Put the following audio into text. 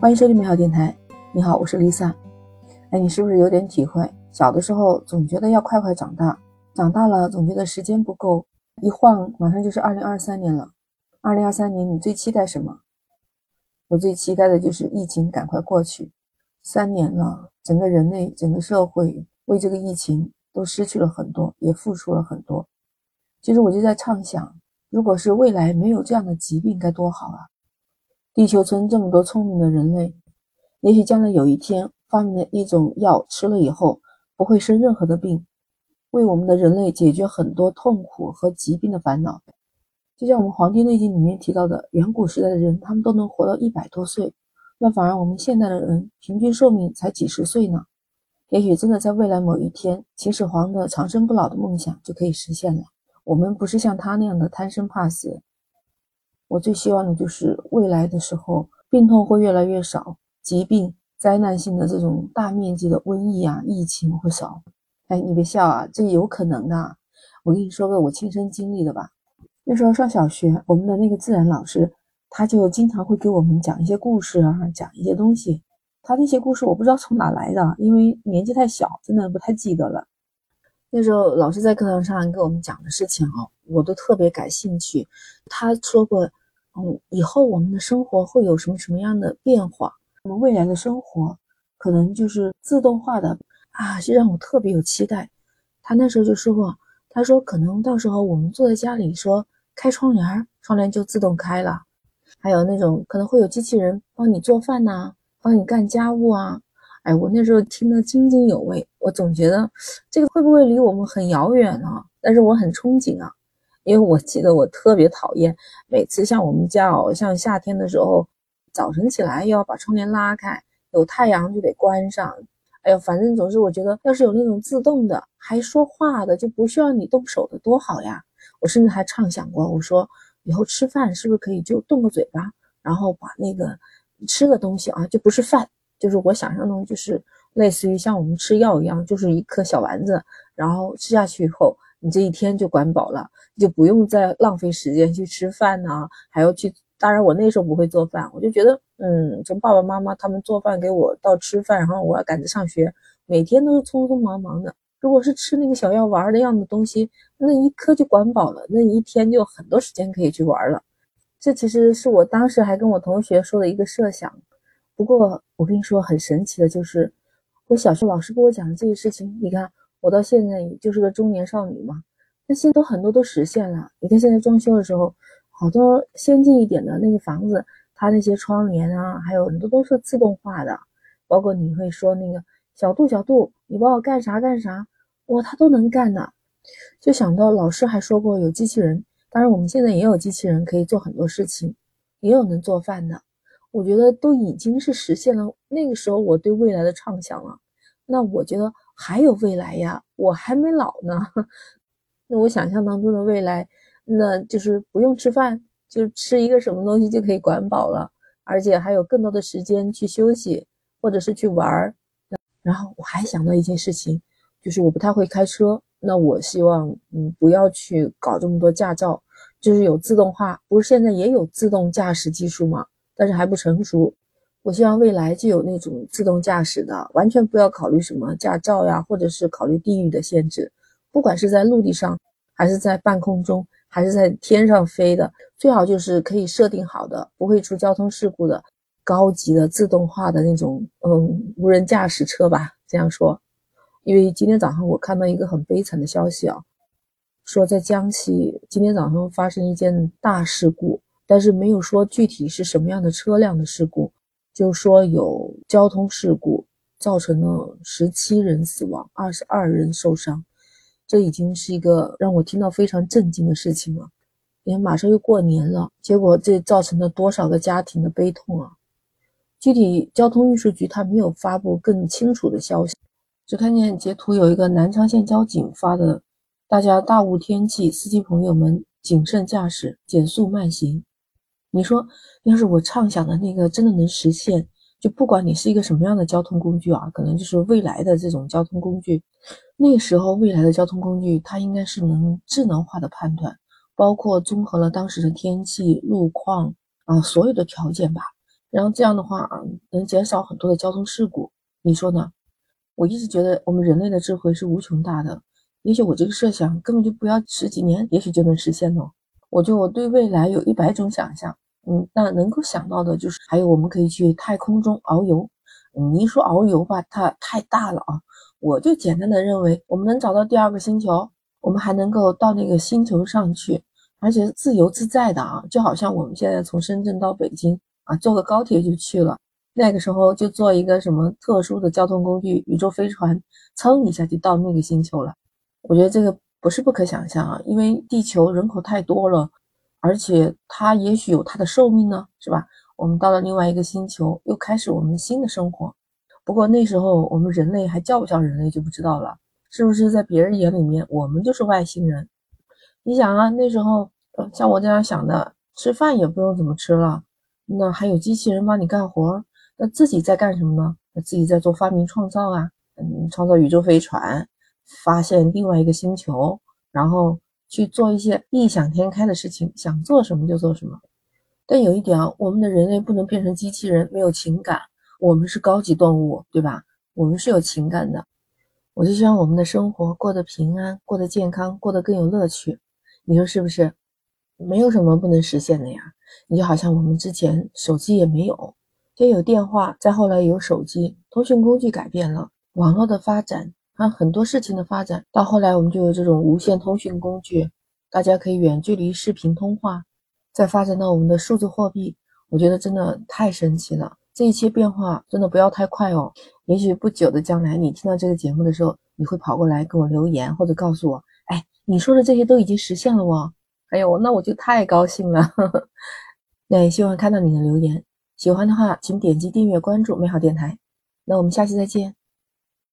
欢迎收听美好电台。你好，我是 Lisa。哎，你是不是有点体会？小的时候总觉得要快快长大，长大了总觉得时间不够，一晃马上就是二零二三年了。二零二三年你最期待什么？我最期待的就是疫情赶快过去。三年了，整个人类、整个社会为这个疫情都失去了很多，也付出了很多。其实我就在畅想，如果是未来没有这样的疾病，该多好啊！地球村这么多聪明的人类，也许将来有一天发明了一种药，吃了以后不会生任何的病，为我们的人类解决很多痛苦和疾病的烦恼。就像我们《黄帝内经》里面提到的，远古时代的人他们都能活到一百多岁，那反而我们现代的人平均寿命才几十岁呢。也许真的在未来某一天，秦始皇的长生不老的梦想就可以实现了。我们不是像他那样的贪生怕死。我最希望的就是未来的时候，病痛会越来越少，疾病、灾难性的这种大面积的瘟疫啊、疫情会少。哎，你别笑啊，这有可能的。我跟你说个我亲身经历的吧。那时候上小学，我们的那个自然老师，他就经常会给我们讲一些故事啊，讲一些东西。他那些故事我不知道从哪来的，因为年纪太小，真的不太记得了。那时候老师在课堂上给我们讲的事情哦，我都特别感兴趣。他说过。嗯，以后我们的生活会有什么什么样的变化？我们未来的生活可能就是自动化的啊，就让我特别有期待。他那时候就说过，他说可能到时候我们坐在家里说开窗帘，窗帘就自动开了。还有那种可能会有机器人帮你做饭呐，帮你干家务啊。哎，我那时候听得津津有味，我总觉得这个会不会离我们很遥远呢？但是我很憧憬啊。因为我记得我特别讨厌，每次像我们家哦，像夏天的时候，早晨起来又要把窗帘拉开，有太阳就得关上。哎呦，反正总是我觉得，要是有那种自动的，还说话的，就不需要你动手的，多好呀！我甚至还畅想过，我说以后吃饭是不是可以就动个嘴巴，然后把那个吃的东西啊，就不是饭，就是我想象中就是类似于像我们吃药一样，就是一颗小丸子，然后吃下去以后。你这一天就管饱了，就不用再浪费时间去吃饭呐，还要去。当然，我那时候不会做饭，我就觉得，嗯，从爸爸妈妈他们做饭给我到吃饭，然后我要赶着上学，每天都是匆匆忙忙的。如果是吃那个小药丸的样的东西，那一颗就管饱了，那一天就很多时间可以去玩了。这其实是我当时还跟我同学说的一个设想。不过我跟你说，很神奇的就是，我小学老师跟我讲的这些事情，你看。我到现在也就是个中年少女嘛，那现在都很多都实现了。你看现在装修的时候，好多先进一点的那个房子，它那些窗帘啊，还有很多都是自动化的。包括你会说那个小度小度，你帮我干啥干啥，哇，他都能干呢。就想到老师还说过有机器人，当然我们现在也有机器人可以做很多事情，也有能做饭的。我觉得都已经是实现了那个时候我对未来的畅想了。那我觉得。还有未来呀，我还没老呢。那我想象当中的未来，那就是不用吃饭，就吃一个什么东西就可以管饱了，而且还有更多的时间去休息或者是去玩儿。然后我还想到一件事情，就是我不太会开车，那我希望嗯不要去搞这么多驾照，就是有自动化，不是现在也有自动驾驶技术吗？但是还不成熟。我希望未来就有那种自动驾驶的，完全不要考虑什么驾照呀，或者是考虑地域的限制。不管是在陆地上，还是在半空中，还是在天上飞的，最好就是可以设定好的，不会出交通事故的高级的自动化的那种，嗯，无人驾驶车吧。这样说，因为今天早上我看到一个很悲惨的消息啊，说在江西今天早上发生一件大事故，但是没有说具体是什么样的车辆的事故。就说有交通事故，造成了十七人死亡，二十二人受伤，这已经是一个让我听到非常震惊的事情了。你看马上又过年了，结果这造成了多少个家庭的悲痛啊！具体交通运输局他没有发布更清楚的消息，只看见截图有一个南昌县交警发的，大家大雾天气，司机朋友们谨慎驾驶，减速慢行。你说，要是我畅想的那个真的能实现，就不管你是一个什么样的交通工具啊，可能就是未来的这种交通工具，那时候未来的交通工具它应该是能智能化的判断，包括综合了当时的天气路况啊所有的条件吧，然后这样的话啊，能减少很多的交通事故，你说呢？我一直觉得我们人类的智慧是无穷大的，也许我这个设想根本就不要十几年，也许就能实现了。我就我对未来有一百种想象，嗯，那能够想到的就是还有我们可以去太空中遨游。你一说遨游吧，它太大了啊，我就简单的认为我们能找到第二个星球，我们还能够到那个星球上去，而且自由自在的啊，就好像我们现在从深圳到北京啊，坐个高铁就去了，那个时候就坐一个什么特殊的交通工具，宇宙飞船，噌一下就到那个星球了。我觉得这个不是不可想象啊，因为地球人口太多了，而且它也许有它的寿命呢，是吧？我们到了另外一个星球，又开始我们新的生活。不过那时候我们人类还叫不叫人类就不知道了，是不是在别人眼里面我们就是外星人？你想啊，那时候像我这样想的，吃饭也不用怎么吃了，那还有机器人帮你干活，那自己在干什么呢？自己在做发明创造啊，嗯，创造宇宙飞船，发现另外一个星球，然后去做一些异想天开的事情，想做什么就做什么。但有一点啊，我们的人类不能变成机器人，没有情感。我们是高级动物，对吧？我们是有情感的。我就希望我们的生活过得平安，过得健康，过得更有乐趣。你说是不是？没有什么不能实现的呀。你就好像我们之前手机也没有，先有电话，再后来有手机，通讯工具改变了，网络的发展，还有很多事情的发展，到后来我们就有这种无线通讯工具，大家可以远距离视频通话。再发展到我们的数字货币，我觉得真的太神奇了。这一切变化真的不要太快哦。也许不久的将来，你听到这个节目的时候，你会跑过来给我留言，或者告诉我：“哎，你说的这些都已经实现了哦。”哎呦，那我就太高兴了。那也希望看到你的留言。喜欢的话，请点击订阅关注美好电台。那我们下期再见。